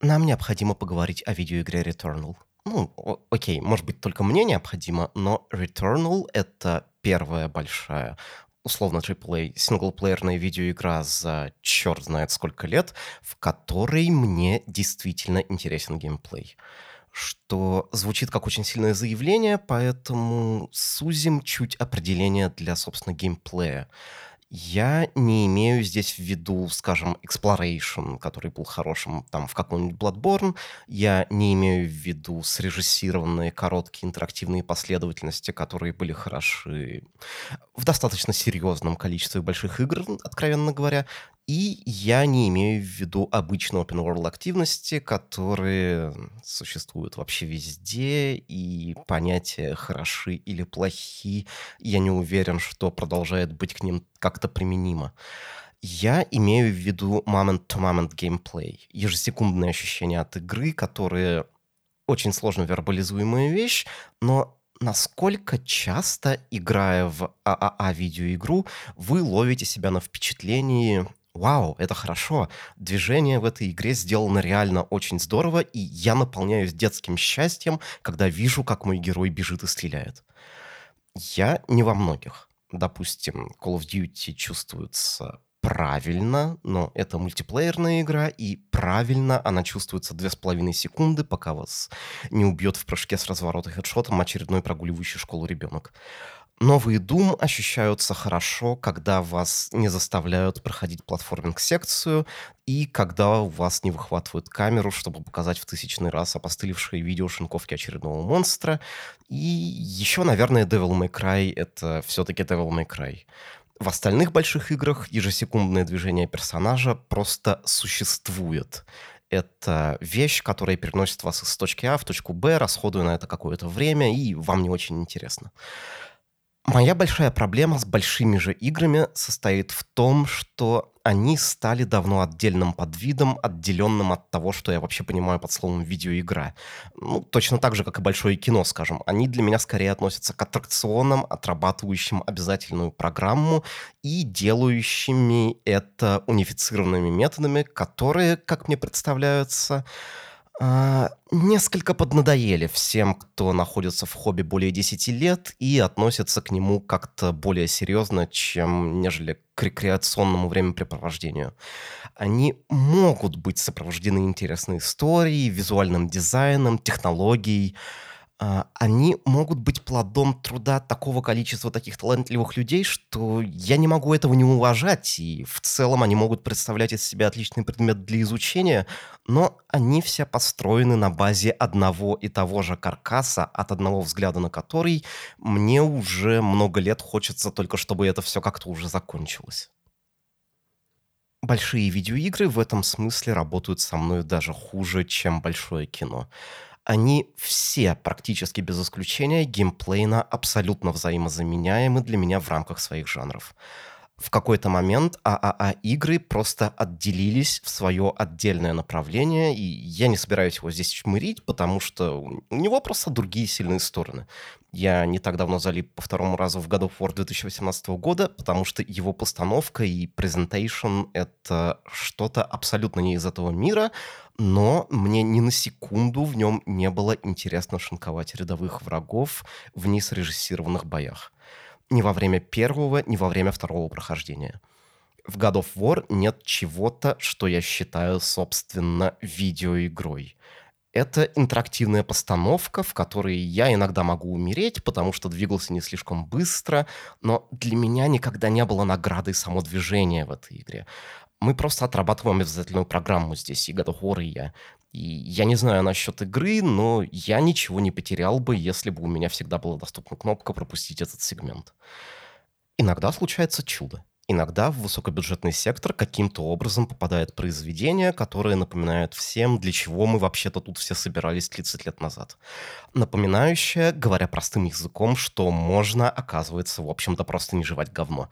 Нам необходимо поговорить о видеоигре Returnal. Ну, окей, может быть, только мне необходимо, но Returnal — это первая большая условно AAA синглплеерная видеоигра за черт знает сколько лет, в которой мне действительно интересен геймплей. Что звучит как очень сильное заявление, поэтому сузим чуть определение для, собственно, геймплея. Я не имею здесь в виду, скажем, exploration, который был хорошим там в каком-нибудь Bloodborne. Я не имею в виду срежиссированные короткие интерактивные последовательности, которые были хороши в достаточно серьезном количестве больших игр, откровенно говоря. И я не имею в виду обычные open world активности, которые существуют вообще везде, и понятия хороши или плохи, я не уверен, что продолжает быть к ним как-то применимо. Я имею в виду moment-to-moment геймплей, ежесекундные ощущения от игры, которые очень сложно вербализуемая вещь, но насколько часто, играя в ААА-видеоигру, вы ловите себя на впечатлении вау, это хорошо. Движение в этой игре сделано реально очень здорово, и я наполняюсь детским счастьем, когда вижу, как мой герой бежит и стреляет. Я не во многих. Допустим, Call of Duty чувствуется правильно, но это мультиплеерная игра, и правильно она чувствуется две с половиной секунды, пока вас не убьет в прыжке с разворота хедшотом очередной прогуливающий школу ребенок. Новые Doom ощущаются хорошо, когда вас не заставляют проходить платформинг-секцию и когда у вас не выхватывают камеру, чтобы показать в тысячный раз опостылевшие видео шинковки очередного монстра. И еще, наверное, Devil May Cry — это все-таки Devil May Cry. В остальных больших играх ежесекундное движение персонажа просто существует это вещь, которая переносит вас из точки А в точку Б, расходуя на это какое-то время, и вам не очень интересно. Моя большая проблема с большими же играми состоит в том, что они стали давно отдельным подвидом, отделенным от того, что я вообще понимаю под словом видеоигра. Ну, точно так же, как и большое кино, скажем. Они для меня скорее относятся к аттракционам, отрабатывающим обязательную программу и делающими это унифицированными методами, которые, как мне представляются, а, несколько поднадоели всем, кто находится в хобби более 10 лет и относится к нему как-то более серьезно, чем нежели к рекреационному времяпрепровождению. Они могут быть сопровождены интересной историей, визуальным дизайном, технологией, они могут быть плодом труда такого количества таких талантливых людей, что я не могу этого не уважать, и в целом они могут представлять из себя отличный предмет для изучения, но они все построены на базе одного и того же каркаса, от одного взгляда на который мне уже много лет хочется только, чтобы это все как-то уже закончилось. Большие видеоигры в этом смысле работают со мной даже хуже, чем большое кино они все практически без исключения геймплейно абсолютно взаимозаменяемы для меня в рамках своих жанров. В какой-то момент ААА-игры просто отделились в свое отдельное направление, и я не собираюсь его здесь чмырить, потому что у него просто другие сильные стороны. Я не так давно залип по второму разу в God of War 2018 года, потому что его постановка и презентейшн — это что-то абсолютно не из этого мира, но мне ни на секунду в нем не было интересно шинковать рядовых врагов в несрежиссированных боях. Ни во время первого, ни во время второго прохождения. В God of War нет чего-то, что я считаю, собственно, видеоигрой. Это интерактивная постановка, в которой я иногда могу умереть, потому что двигался не слишком быстро, но для меня никогда не было наградой само движение в этой игре мы просто отрабатываем обязательную программу здесь, и God of War, и я. И я не знаю насчет игры, но я ничего не потерял бы, если бы у меня всегда была доступна кнопка «Пропустить этот сегмент». Иногда случается чудо. Иногда в высокобюджетный сектор каким-то образом попадает произведение, которое напоминает всем, для чего мы вообще-то тут все собирались 30 лет назад. Напоминающее, говоря простым языком, что можно, оказывается, в общем-то, просто не жевать говно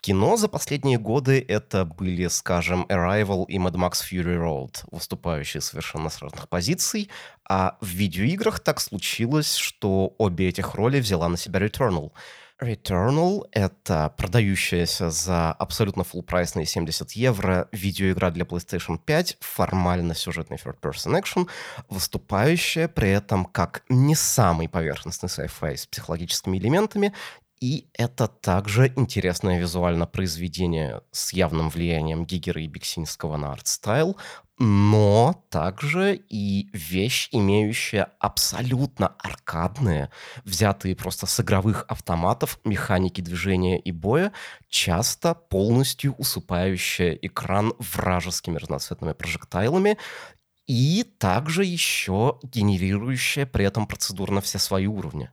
кино за последние годы это были, скажем, Arrival и Mad Max Fury Road, выступающие совершенно с разных позиций, а в видеоиграх так случилось, что обе этих роли взяла на себя Returnal. Returnal — это продающаяся за абсолютно full прайсные 70 евро видеоигра для PlayStation 5, формально сюжетный third-person action, выступающая при этом как не самый поверхностный sci-fi с психологическими элементами, и это также интересное визуальное произведение с явным влиянием Гигера и Бексинского на art style, но также и вещь, имеющая абсолютно аркадные, взятые просто с игровых автоматов механики движения и боя, часто полностью усыпающая экран вражескими разноцветными projectile'ами и также еще генерирующая при этом процедурно все свои уровни.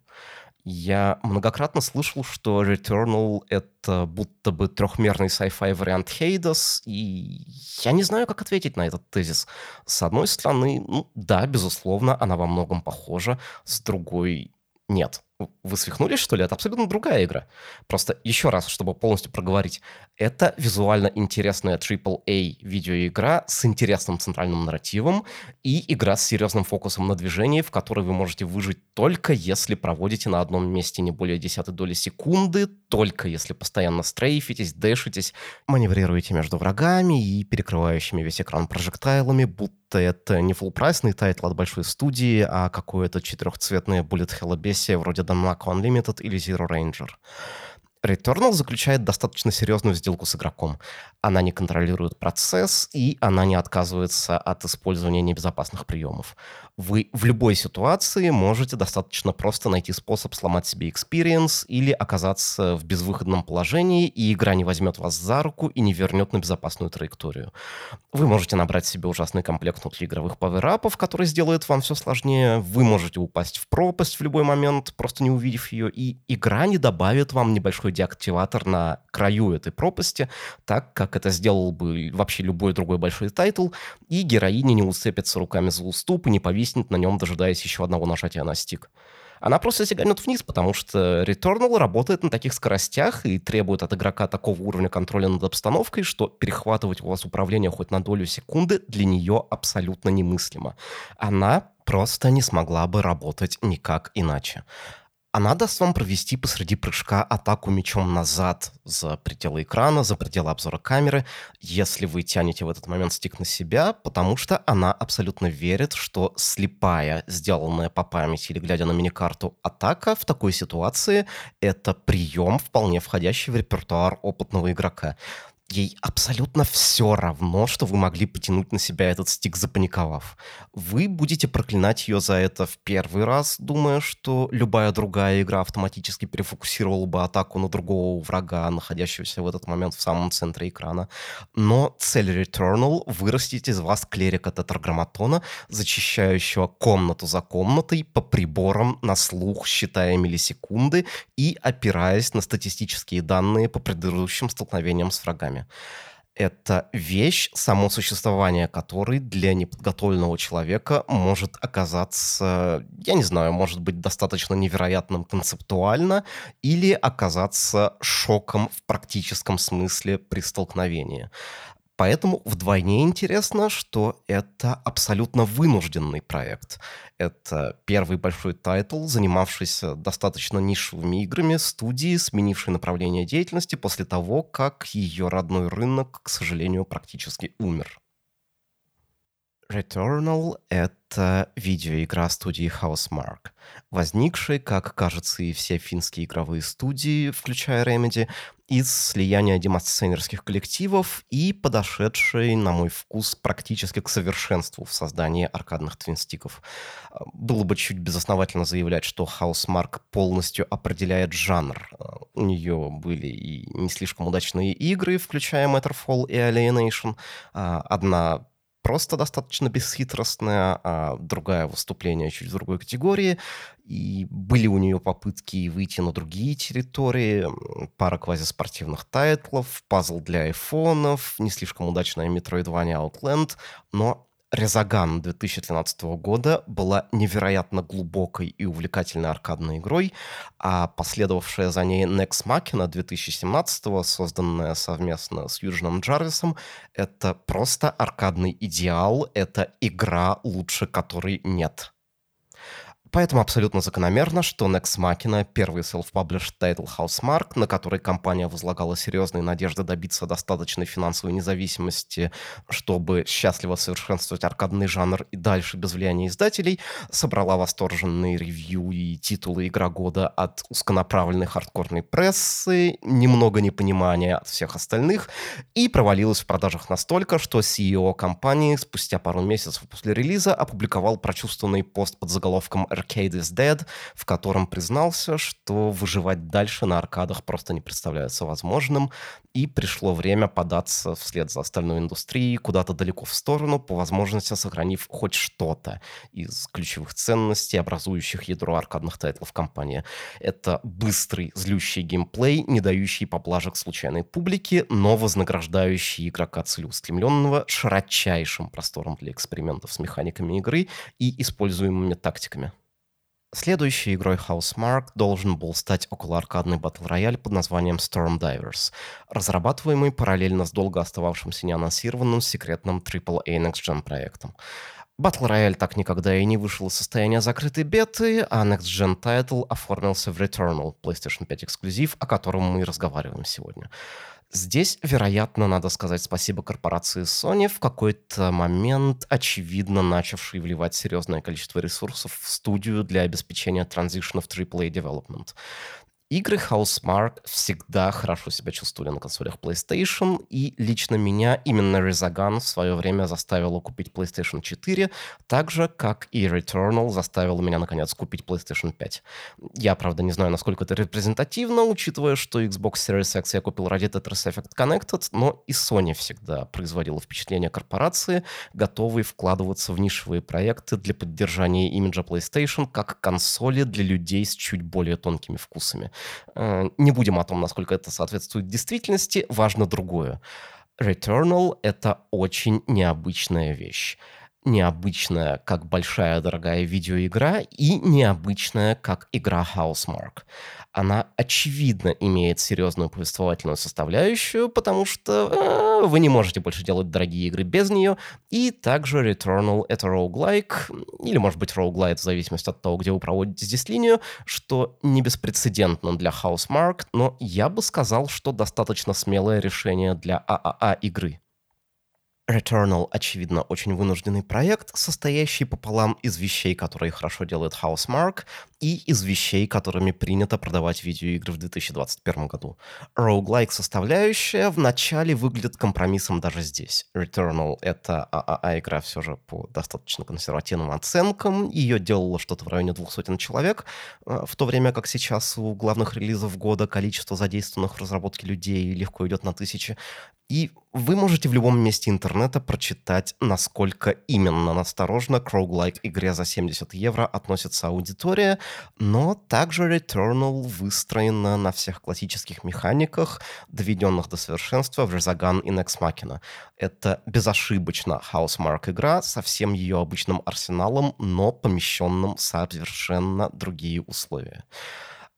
Я многократно слышал, что Returnal — это будто бы трехмерный sci-fi вариант Хейдос, и я не знаю, как ответить на этот тезис. С одной стороны, ну да, безусловно, она во многом похожа, с другой — нет. Вы свихнулись, что ли? Это абсолютно другая игра. Просто еще раз, чтобы полностью проговорить. Это визуально интересная AAA видеоигра с интересным центральным нарративом и игра с серьезным фокусом на движении, в которой вы можете выжить только если проводите на одном месте не более десятой доли секунды, только если постоянно strafe итесь, dash итесь, маневрируете между врагами и перекрывающими весь экран projectile ами, будто это не full price ный title от большой студии, а какое-то четырехцветное bullet hell обесие вроде Danmaku Unlimited или ZeroRanger. Returnal заключает достаточно серьезную сделку с игроком. Она не контролирует процесс, и она не отказывается от использования небезопасных приемов. Вы в любой ситуации можете достаточно просто найти способ сломать себе experience или оказаться в безвыходном положении, и игра не возьмет вас за руку и не вернет на безопасную траекторию. Вы можете набрать себе ужасный комплект внутриигровых паверапов, который сделает вам все сложнее. Вы можете упасть в пропасть в любой момент, просто не увидев ее, и игра не добавит вам небольшой деактиватор на краю этой пропасти, так как это сделал бы вообще любой другой большой title, и героиня не уцепится руками за уступ и не повиснет на нем, дожидаясь еще одного нажатия на стик. Она просто сиганет вниз, потому что Returnal работает на таких скоростях и требует от игрока такого уровня контроля над обстановкой, что перехватывать у вас управление хоть на долю секунды для нее абсолютно немыслимо. Она просто не смогла бы работать никак иначе она даст вам провести посреди прыжка атаку мечом назад за пределы экрана, за пределы обзора камеры, если вы тянете в этот момент стик на себя, потому что она абсолютно верит, что слепая, сделанная по памяти или глядя на миникарту атака в такой ситуации — это прием, вполне входящий в репертуар опытного игрока ей абсолютно все равно, что вы могли потянуть на себя этот стик, запаниковав. Вы будете проклинать ее за это в первый раз, думая, что любая другая игра автоматически перефокусировала бы атаку на другого врага, находящегося в этот момент в самом центре экрана. Но цель Returnal — вырастить из вас клерика тетраграмматона, зачищающего комнату за комнатой по приборам на слух, считая миллисекунды и опираясь на статистические данные по предыдущим столкновениям с врагами вами. Это вещь, само существование которой для неподготовленного человека может оказаться, я не знаю, может быть достаточно невероятным концептуально или оказаться шоком в практическом смысле при столкновении. Поэтому вдвойне интересно, что это абсолютно вынужденный проект. Это первый большой title, занимавшийся достаточно нишевыми играми, студии, сменившей направление деятельности после того, как ее родной рынок, к сожалению, практически умер. Returnal — это видеоигра студии Housemarque, возникшая, как кажется, и все финские игровые студии, включая Remedy, из слияния демосценерских коллективов и подошедшей, на мой вкус, практически к совершенству в создании аркадных твинстиков. Было бы чуть безосновательно заявлять, что Housemark полностью определяет жанр. У нее были и не слишком удачные игры, включая Matterfall и Alienation. Одна просто достаточно бесхитростная, а другая выступление чуть в другой категории. И были у нее попытки выйти на другие территории, пара квазиспортивных тайтлов, пазл для айфонов, не слишком удачная Metroidvania Outland, но Резаган 2013 года была невероятно глубокой и увлекательной аркадной игрой, а последовавшая за ней Nex Machina 2017, созданная совместно с Юджином Джарвисом, это просто аркадный идеал, это игра, лучше которой нет. Поэтому абсолютно закономерно, что Nex Machina — первый self-published title Housemark, на который компания возлагала серьезные надежды добиться достаточной финансовой независимости, чтобы счастливо совершенствовать аркадный жанр и дальше без влияния издателей, собрала восторженные ревью и титулы «Игра года» от узконаправленной хардкорной прессы, немного непонимания от всех остальных, и провалилась в продажах настолько, что CEO компании спустя пару месяцев после релиза опубликовал прочувствованный пост под заголовком Arcade is Dead, в котором признался, что выживать дальше на аркадах просто не представляется возможным, и пришло время податься вслед за остальной индустрией куда-то далеко в сторону, по возможности сохранив хоть что-то из ключевых ценностей, образующих ядро аркадных тайтлов компании. Это быстрый, злющий геймплей, не дающий поблажек случайной публике, но вознаграждающий игрока целеустремленного широчайшим простором для экспериментов с механиками игры и используемыми тактиками. Следующей игрой Housemark должен был стать околоаркадный батл-рояль под названием Storm Divers, разрабатываемый параллельно с долго остававшимся неанонсированным секретным AAA Next Gen проектом. Battle Royale так никогда и не вышел из состояния закрытой беты, а Next Gen Title оформился в Returnal, PlayStation 5 эксклюзив, о котором мы и разговариваем сегодня. Здесь, вероятно, надо сказать спасибо корпорации Sony, в какой-то момент, очевидно, начавшей вливать серьезное количество ресурсов в студию для обеспечения транзишена в AAA Development. Игры Housemark всегда хорошо себя чувствовали на консолях PlayStation, и лично меня именно Resogun в свое время заставила купить PlayStation 4, так же, как и Returnal заставила меня, наконец, купить PlayStation 5. Я, правда, не знаю, насколько это репрезентативно, учитывая, что Xbox Series X я купил ради Tetris Effect Connected, но и Sony всегда производила впечатление корпорации, готовой вкладываться в нишевые проекты для поддержания имиджа PlayStation как консоли для людей с чуть более тонкими вкусами. Э, не будем о том, насколько это соответствует действительности, важно другое. Returnal — это очень необычная вещь необычная, как большая дорогая видеоигра, и необычная, как игра Housemark. Она, очевидно, имеет серьезную повествовательную составляющую, потому что вы не можете больше делать дорогие игры без нее, и также Returnal — это roguelike, или, может быть, roguelite, в зависимости от того, где вы проводите здесь линию, что не беспрецедентно для Housemark, но я бы сказал, что достаточно смелое решение для ААА игры. Returnal, очевидно, очень вынужденный проект, состоящий пополам из вещей, которые хорошо делает Housemark, и из вещей, которыми принято продавать видеоигры в 2021 году. Roguelike составляющая вначале выглядит компромиссом даже здесь. Returnal — это ААА-игра все же по достаточно консервативным оценкам. Ее делало что-то в районе двух сотен человек, э, в то время как сейчас у главных релизов года количество задействованных в разработке людей легко идет на тысячи. И вы можете в любом месте интернета прочитать, насколько именно насторожно к roguelike игре за 70 евро относится аудитория, но также Returnal выстроена на всех классических механиках, доведенных до совершенства в Resogun и Nex Machina. Это безошибочно Housemark игра со всем ее обычным арсеналом, но помещенным совершенно другие условия.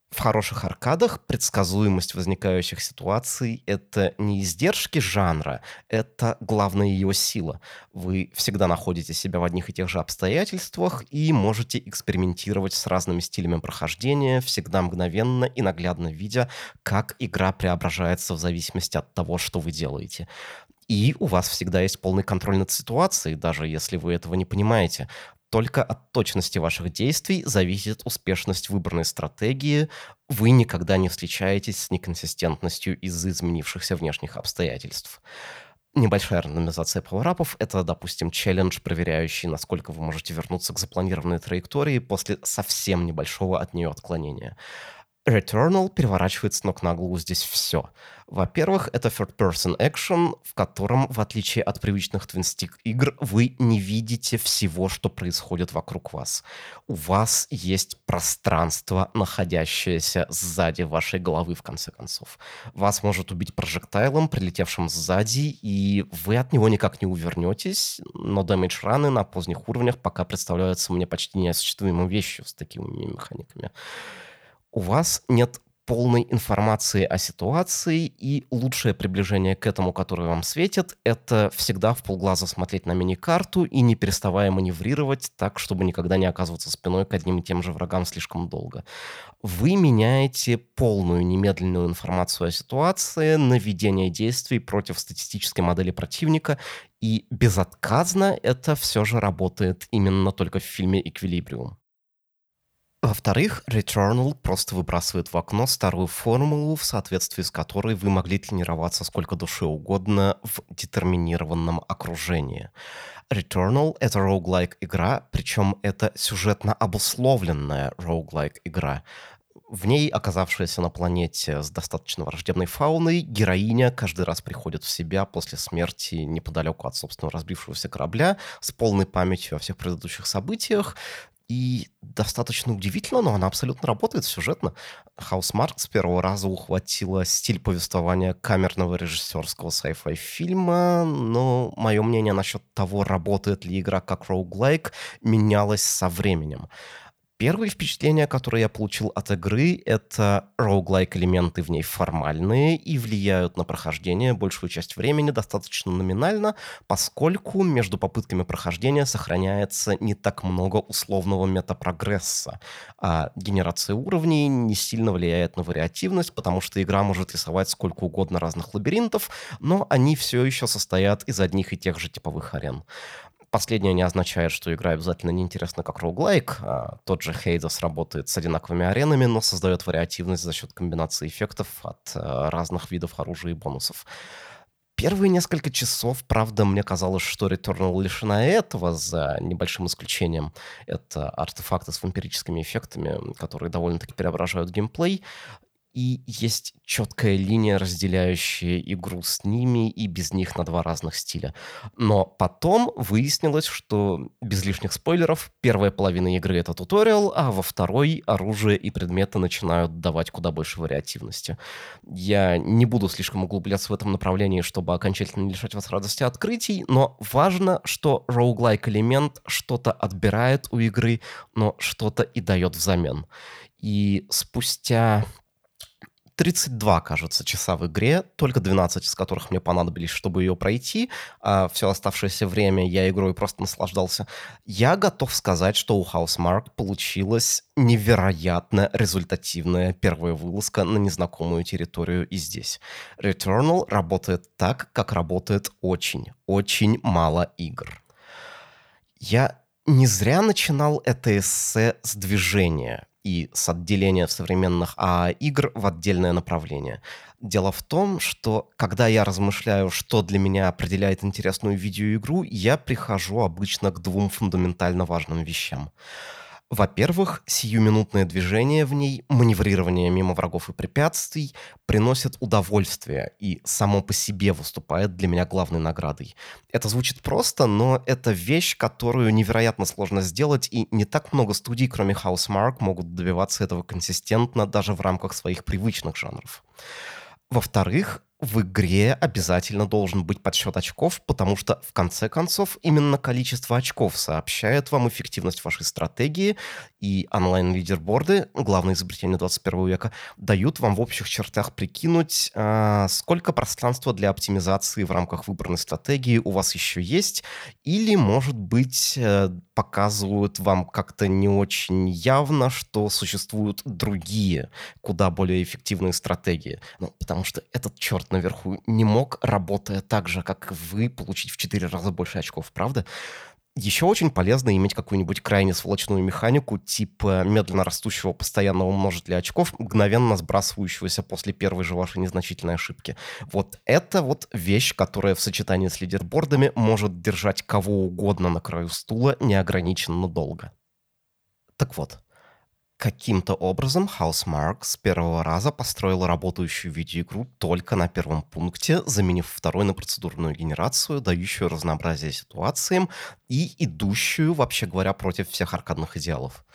В хороших аркадах предсказуемость возникающих ситуаций — это не издержки жанра, это главная ее сила. Вы всегда находите себя в одних и тех же обстоятельствах и можете экспериментировать с разными стилями прохождения, всегда мгновенно и наглядно видя, как игра преображается в зависимости от того, что вы делаете. И у вас всегда есть полный контроль над ситуацией, даже если вы этого не понимаете. Только от точности ваших действий зависит успешность выбранной стратегии. Вы никогда не встречаетесь с неконсистентностью из-за изменившихся внешних обстоятельств. Небольшая рандомизация пауэрапов — это, допустим, челлендж, проверяющий, насколько вы можете вернуться к запланированной траектории после совсем небольшого от нее отклонения. Returnal переворачивает с ног на голову здесь все. Во-первых, это third-person action, в котором, в отличие от привычных твинстик игр, вы не видите всего, что происходит вокруг вас. У вас есть пространство, находящееся сзади вашей головы, в конце концов. Вас может убить прожектайлом, прилетевшим сзади, и вы от него никак не увернетесь, но дэмэдж раны на поздних уровнях пока представляются мне почти неосуществимой вещью с такими механиками у вас нет полной информации о ситуации, и лучшее приближение к этому, которое вам светит, это всегда в полглаза смотреть на мини-карту и не переставая маневрировать так, чтобы никогда не оказываться спиной к одним и тем же врагам слишком долго. Вы меняете полную немедленную информацию о ситуации на ведение действий против статистической модели противника, и безотказно это все же работает именно только в фильме «Эквилибриум». Во-вторых, Returnal просто выбрасывает в окно старую формулу, в соответствии с которой вы могли тренироваться сколько душе угодно в детерминированном окружении. Returnal — это roguelike игра, причем это сюжетно обусловленная roguelike игра. В ней, оказавшаяся на планете с достаточно враждебной фауной, героиня каждый раз приходит в себя после смерти неподалеку от собственного разбившегося корабля с полной памятью о всех предыдущих событиях, и достаточно удивительно, но она абсолютно работает сюжетно. Хаусмарк с первого раза ухватила стиль повествования камерного режиссерского sci-fi фильма, но мое мнение насчет того, работает ли игра как роуглайк, менялось со временем. Первые впечатления, которые я получил от игры, это роуглайк элементы в ней формальные и влияют на прохождение большую часть времени достаточно номинально, поскольку между попытками прохождения сохраняется не так много условного метапрогресса, а генерация уровней не сильно влияет на вариативность, потому что игра может рисовать сколько угодно разных лабиринтов, но они все еще состоят из одних и тех же типовых арен. Последнее не означает, что игра обязательно неинтересна как роуглайк. А тот же Хейдос работает с одинаковыми аренами, но создает вариативность за счет комбинации эффектов от э, разных видов оружия и бонусов. Первые несколько часов, правда, мне казалось, что Returnal лишена этого, за небольшим исключением. Это артефакты с вампирическими эффектами, которые довольно-таки преображают геймплей и есть четкая линия, разделяющая игру с ними и без них на два разных стиля. Но потом выяснилось, что без лишних спойлеров, первая половина игры — это туториал, а во второй оружие и предметы начинают давать куда больше вариативности. Я не буду слишком углубляться в этом направлении, чтобы окончательно лишать вас радости открытий, но важно, что роуглайк элемент что-то отбирает у игры, но что-то и дает взамен. И спустя 32, кажется, часа в игре, только 12 из которых мне понадобились, чтобы ее пройти, а все оставшееся время я игрой просто наслаждался. Я готов сказать, что у Housemark получилась невероятно результативная первая вылазка на незнакомую территорию и здесь. Returnal работает так, как работает очень, очень мало игр. Я не зря начинал это эссе с движения и с отделения современных АА-игр в отдельное направление. Дело в том, что когда я размышляю, что для меня определяет интересную видеоигру, я прихожу обычно к двум фундаментально важным вещам. Во-первых, сиюминутное движение в ней, маневрирование мимо врагов и препятствий приносит удовольствие и само по себе выступает для меня главной наградой. Это звучит просто, но это вещь, которую невероятно сложно сделать, и не так много студий, кроме Housemark, могут добиваться этого консистентно даже в рамках своих привычных жанров. Во-вторых, в игре обязательно должен быть подсчет очков, потому что, в конце концов, именно количество очков сообщает вам эффективность вашей стратегии, и онлайн-лидерборды, главное изобретение 21 века, дают вам в общих чертах прикинуть, а, сколько пространства для оптимизации в рамках выбранной стратегии у вас еще есть, или, может быть, э, показывают вам как-то не очень явно, что существуют другие, куда более эффективные стратегии. Ну, потому что этот черт наверху не мог, работая так же, как вы, получить в 4 раза больше очков, правда? Еще очень полезно иметь какую-нибудь крайне сволочную механику, типа медленно растущего постоянного множителя очков, мгновенно сбрасывающегося после первой же вашей незначительной ошибки. Вот это вот вещь, которая в сочетании с лидербордами может держать кого угодно на краю стула неограниченно долго. Так вот, Каким-то образом Housemark с первого раза построила работающую видеоигру только на первом пункте, заменив второй на процедурную генерацию, дающую разнообразие ситуациям и идущую, вообще говоря, против всех аркадных идеалов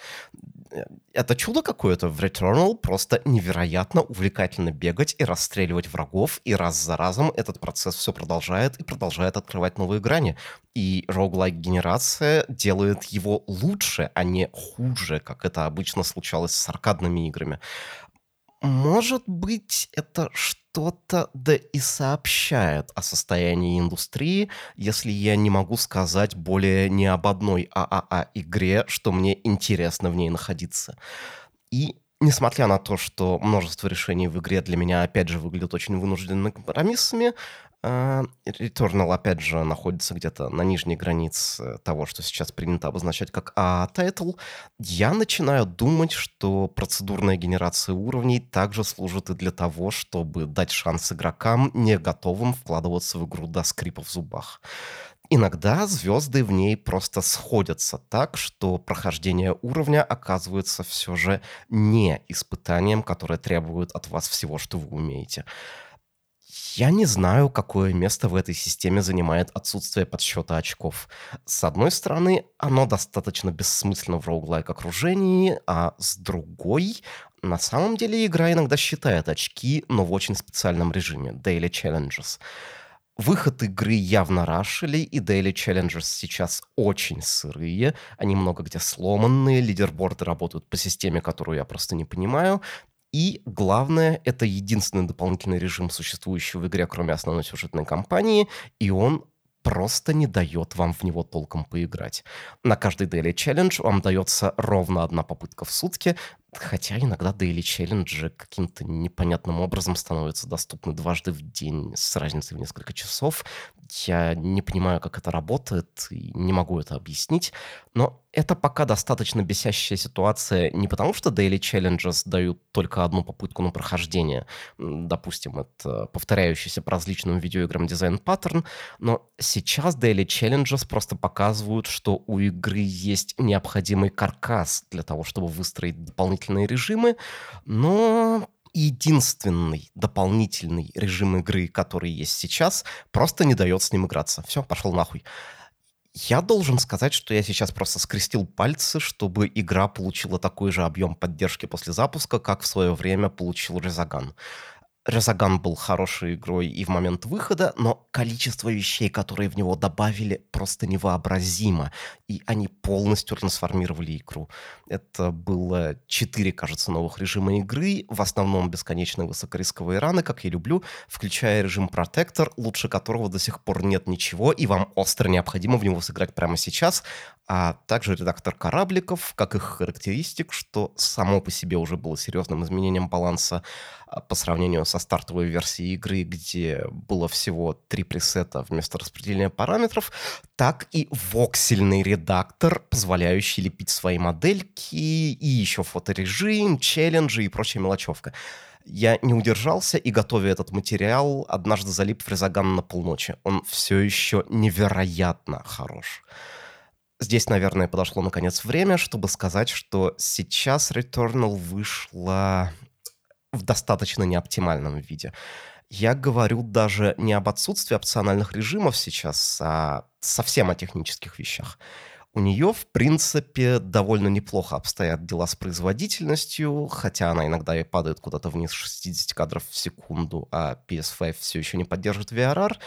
это чудо какое-то. В Returnal просто невероятно увлекательно бегать и расстреливать врагов, и раз за разом этот процесс все продолжает и продолжает открывать новые грани. И roguelike генерация делает его лучше, а не хуже, как это обычно случалось с аркадными играми. Может быть, это что-то да и сообщает о состоянии индустрии, если я не могу сказать более ни об одной ААА-игре, что мне интересно в ней находиться. И несмотря на то, что множество решений в игре для меня, опять же, выглядят очень вынужденными компромиссами, Returnal, опять же, находится где-то на нижней границе того, что сейчас принято обозначать как A-title. Я начинаю думать, что процедурная генерация уровней также служит и для того, чтобы дать шанс игрокам, не готовым вкладываться в игру до скрипа в зубах. Иногда звезды в ней просто сходятся так, что прохождение уровня оказывается все же не испытанием, которое требует от вас всего, что вы умеете. Я не знаю, какое место в этой системе занимает отсутствие подсчета очков. С одной стороны, оно достаточно бессмысленно в роуглайк окружении, а с другой, на самом деле игра иногда считает очки, но в очень специальном режиме — Daily Challenges. Выход игры явно рашили, и Daily Challengers сейчас очень сырые. Они много где сломанные, лидерборды работают по системе, которую я просто не понимаю. И главное, это единственный дополнительный режим, существующий в игре, кроме основной сюжетной кампании, и он просто не дает вам в него толком поиграть. На каждый Daily Challenge вам дается ровно одна попытка в сутки, хотя иногда Daily Challenge каким-то непонятным образом становятся доступны дважды в день с разницей в несколько часов. Я не понимаю, как это работает, и не могу это объяснить, но это пока достаточно бесящая ситуация не потому, что Daily Challenges дают только одну попытку на прохождение, допустим, это повторяющийся по различным видеоиграм дизайн-паттерн, но сейчас Daily Challenges просто показывают, что у игры есть необходимый каркас для того, чтобы выстроить дополнительные режимы, но единственный дополнительный режим игры, который есть сейчас, просто не дает с ним играться. Все, пошел нахуй. Я должен сказать, что я сейчас просто скрестил пальцы, чтобы игра получила такой же объем поддержки после запуска, как в свое время получил Resogun. Резаган был хорошей игрой и в момент выхода, но количество вещей, которые в него добавили, просто невообразимо. И они полностью трансформировали игру. Это было четыре, кажется, новых режима игры, в основном бесконечные высокорисковые раны, как я люблю, включая режим Протектор, лучше которого до сих пор нет ничего, и вам остро необходимо в него сыграть прямо сейчас, а также редактор корабликов, как их характеристик, что само по себе уже было серьезным изменением баланса а, по сравнению со стартовой версией игры, где было всего три пресета вместо распределения параметров, так и воксельный редактор, позволяющий лепить свои модельки, и еще фоторежим, челленджи и прочая мелочевка. Я не удержался и, готовя этот материал, однажды залип в Резаган на полночи. Он все еще невероятно хорош. Здесь, наверное, подошло наконец время, чтобы сказать, что сейчас Returnal вышла в достаточно неоптимальном виде. Я говорю даже не об отсутствии опциональных режимов сейчас, а совсем о технических вещах. У нее, в принципе, довольно неплохо обстоят дела с производительностью, хотя она иногда и падает куда-то вниз 60 кадров в секунду, а PS5 все еще не поддерживает VRR.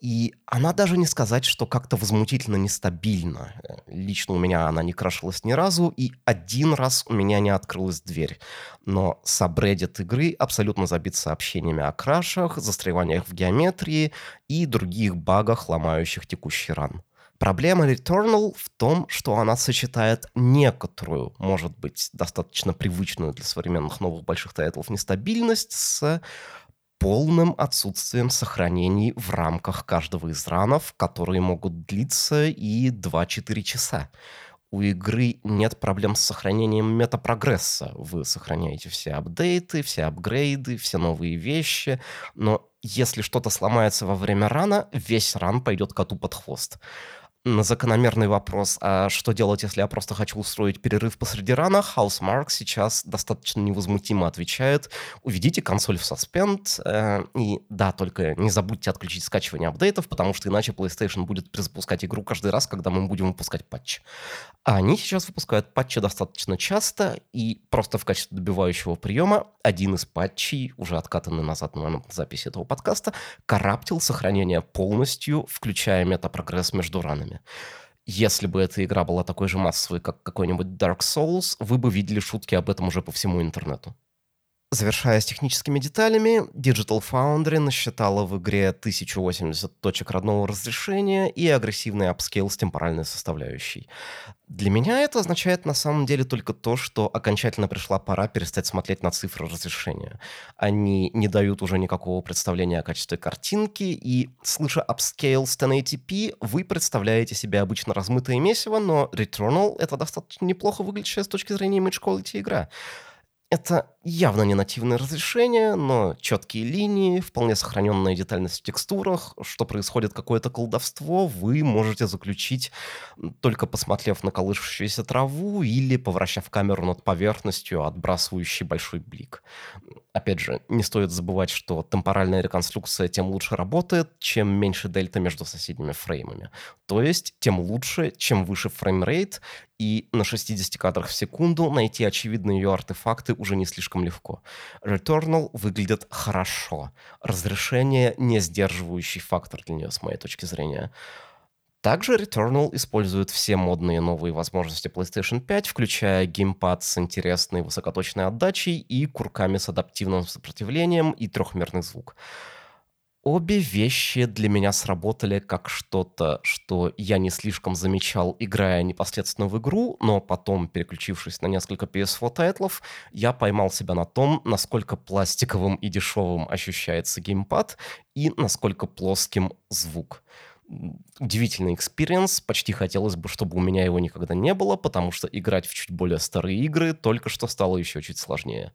И она даже не сказать, что как-то возмутительно нестабильна. Лично у меня она не крашилась ни разу, и один раз у меня не открылась дверь. Но сабреддит игры абсолютно забит сообщениями о крашах, застреваниях в геометрии и других багах, ломающих текущий ран. Проблема Returnal в том, что она сочетает некоторую, может быть, достаточно привычную для современных новых больших тайтлов нестабильность с полным отсутствием сохранений в рамках каждого из ранов, которые могут длиться и 2-4 часа. У игры нет проблем с сохранением метапрогресса. Вы сохраняете все апдейты, все апгрейды, все новые вещи, но если что-то сломается во время рана, весь ран пойдет коту под хвост на закономерный вопрос, а что делать, если я просто хочу устроить перерыв посреди рана, Housemark сейчас достаточно невозмутимо отвечает, уведите консоль в суспенд, э, и да, только не забудьте отключить скачивание апдейтов, потому что иначе PlayStation будет перезапускать игру каждый раз, когда мы будем выпускать патч. А они сейчас выпускают патчи достаточно часто, и просто в качестве добивающего приема один из патчей, уже откатанный назад на момент записи этого подкаста, corrupt ил сохранение полностью, включая метапрогресс между run ами играми. Если бы эта игра была такой же массовой, как какой-нибудь Dark Souls, вы бы видели шутки об этом уже по всему интернету. Завершая с техническими деталями, Digital Foundry насчитала в игре 1080 точек родного разрешения и агрессивный апскейл с темпоральной составляющей. Для меня это означает на самом деле только то, что окончательно пришла пора перестать смотреть на цифры разрешения. Они не дают уже никакого представления о качестве картинки, и, слыша апскейл с 1080p, вы представляете себе обычно размытое месиво, но Returnal — это достаточно неплохо выглядящая с точки зрения image quality игра. Это явно не нативное разрешение, но четкие линии, вполне сохраненная детальность в текстурах, что происходит какое-то колдовство, вы можете заключить, только посмотрев на колышущуюся траву или повращав камеру над поверхностью, отбрасывающей большой блик. Опять же, не стоит забывать, что темпоральная реконструкция тем лучше работает, чем меньше дельта между соседними фреймами. То есть, тем лучше, чем выше фреймрейт, и на 60 кадрах в секунду найти очевидные ее артефакты уже не слишком легко. Returnal выглядит хорошо. Разрешение не сдерживающий фактор для нее, с моей точки зрения. Также Returnal использует все модные новые возможности PlayStation 5, включая геймпад с интересной высокоточной отдачей и курками с адаптивным сопротивлением и трехмерный звук. Обе вещи для меня сработали как что-то, что я не слишком замечал, играя непосредственно в игру, но потом, переключившись на несколько PS4 title ов, я поймал себя на том, насколько пластиковым и дешевым ощущается геймпад и насколько плоским звук. Удивительный experience, почти хотелось бы, чтобы у меня его никогда не было, потому что играть в чуть более старые игры только что стало еще чуть сложнее.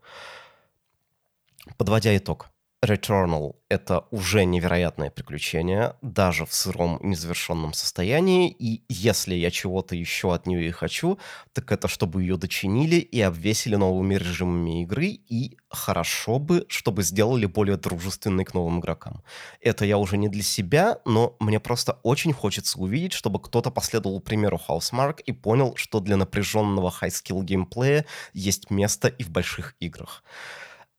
Подводя итог. Returnal — это уже невероятное приключение, даже в сыром незавершенном состоянии, и если я чего-то еще от нее и хочу, так это чтобы ее дочинили и обвесили новыми режимами игры, и хорошо бы, чтобы сделали более дружественной к новым игрокам. Это я уже не для себя, но мне просто очень хочется увидеть, чтобы кто-то последовал примеру Housemark и понял, что для напряженного high-skill геймплея есть место и в больших играх.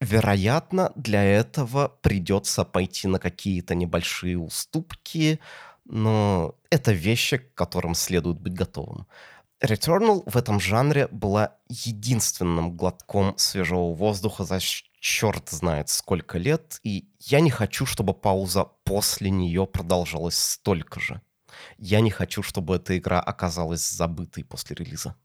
Вероятно, для этого придется пойти на какие-то небольшие уступки, но это вещи, к которым следует быть готовым. Returnal в этом жанре была единственным глотком свежего воздуха за черт знает сколько лет, и я не хочу, чтобы пауза после нее продолжалась столько же. Я не хочу, чтобы эта игра оказалась забытой после релиза.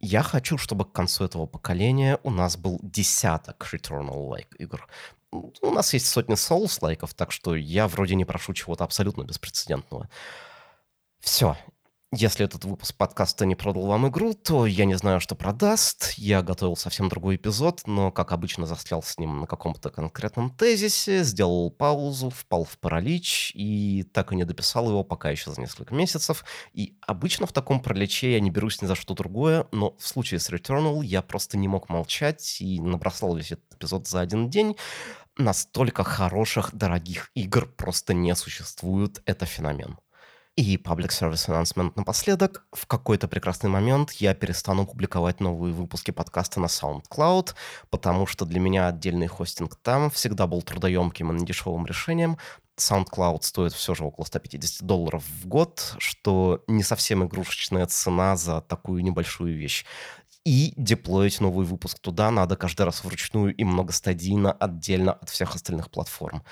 Я хочу, чтобы к концу этого поколения у нас был десяток Returnal-like игр. У нас есть сотни Souls-лайков, так что я вроде не прошу чего-то абсолютно беспрецедентного. Все, если этот выпуск подкаста не продал вам игру, то я не знаю, что продаст. Я готовил совсем другой эпизод, но, как обычно, застрял с ним на каком-то конкретном тезисе, сделал паузу, впал в паралич и так и не дописал его пока еще за несколько месяцев. И обычно в таком параличе я не берусь ни за что другое, но в случае с Returnal я просто не мог молчать и набросал весь этот эпизод за один день. Настолько хороших, дорогих игр просто не существует. Это феномен. И Public Service Announcement напоследок. В какой-то прекрасный момент я перестану публиковать новые выпуски подкаста на SoundCloud, потому что для меня отдельный хостинг там всегда был трудоемким и недешевым решением. SoundCloud стоит все же около 150 долларов в год, что не совсем игрушечная цена за такую небольшую вещь. И деплоить новый выпуск туда надо каждый раз вручную и многостадийно, отдельно от всех остальных платформ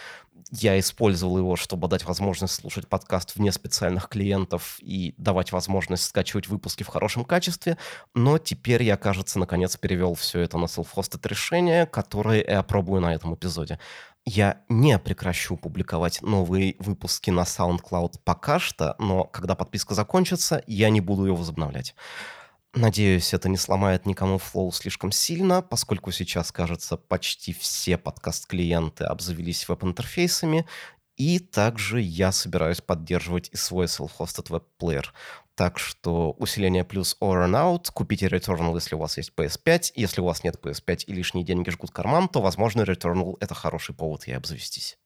я использовал его, чтобы дать возможность слушать подкаст вне специальных клиентов и давать возможность скачивать выпуски в хорошем качестве, но теперь я, кажется, наконец перевел все это на self-hosted решение, которое я пробую на этом эпизоде. Я не прекращу публиковать новые выпуски на SoundCloud пока что, но когда подписка закончится, я не буду ее возобновлять. Надеюсь, это не сломает никому флоу слишком сильно, поскольку сейчас, кажется, почти все подкаст-клиенты обзавелись веб-интерфейсами, и также я собираюсь поддерживать и свой self-hosted веб-плеер. Так что усиление плюс or and out, купите Returnal, если у вас есть PS5. Если у вас нет PS5 и лишние деньги жгут карман, то, возможно, Returnal — это хороший повод ей обзавестись.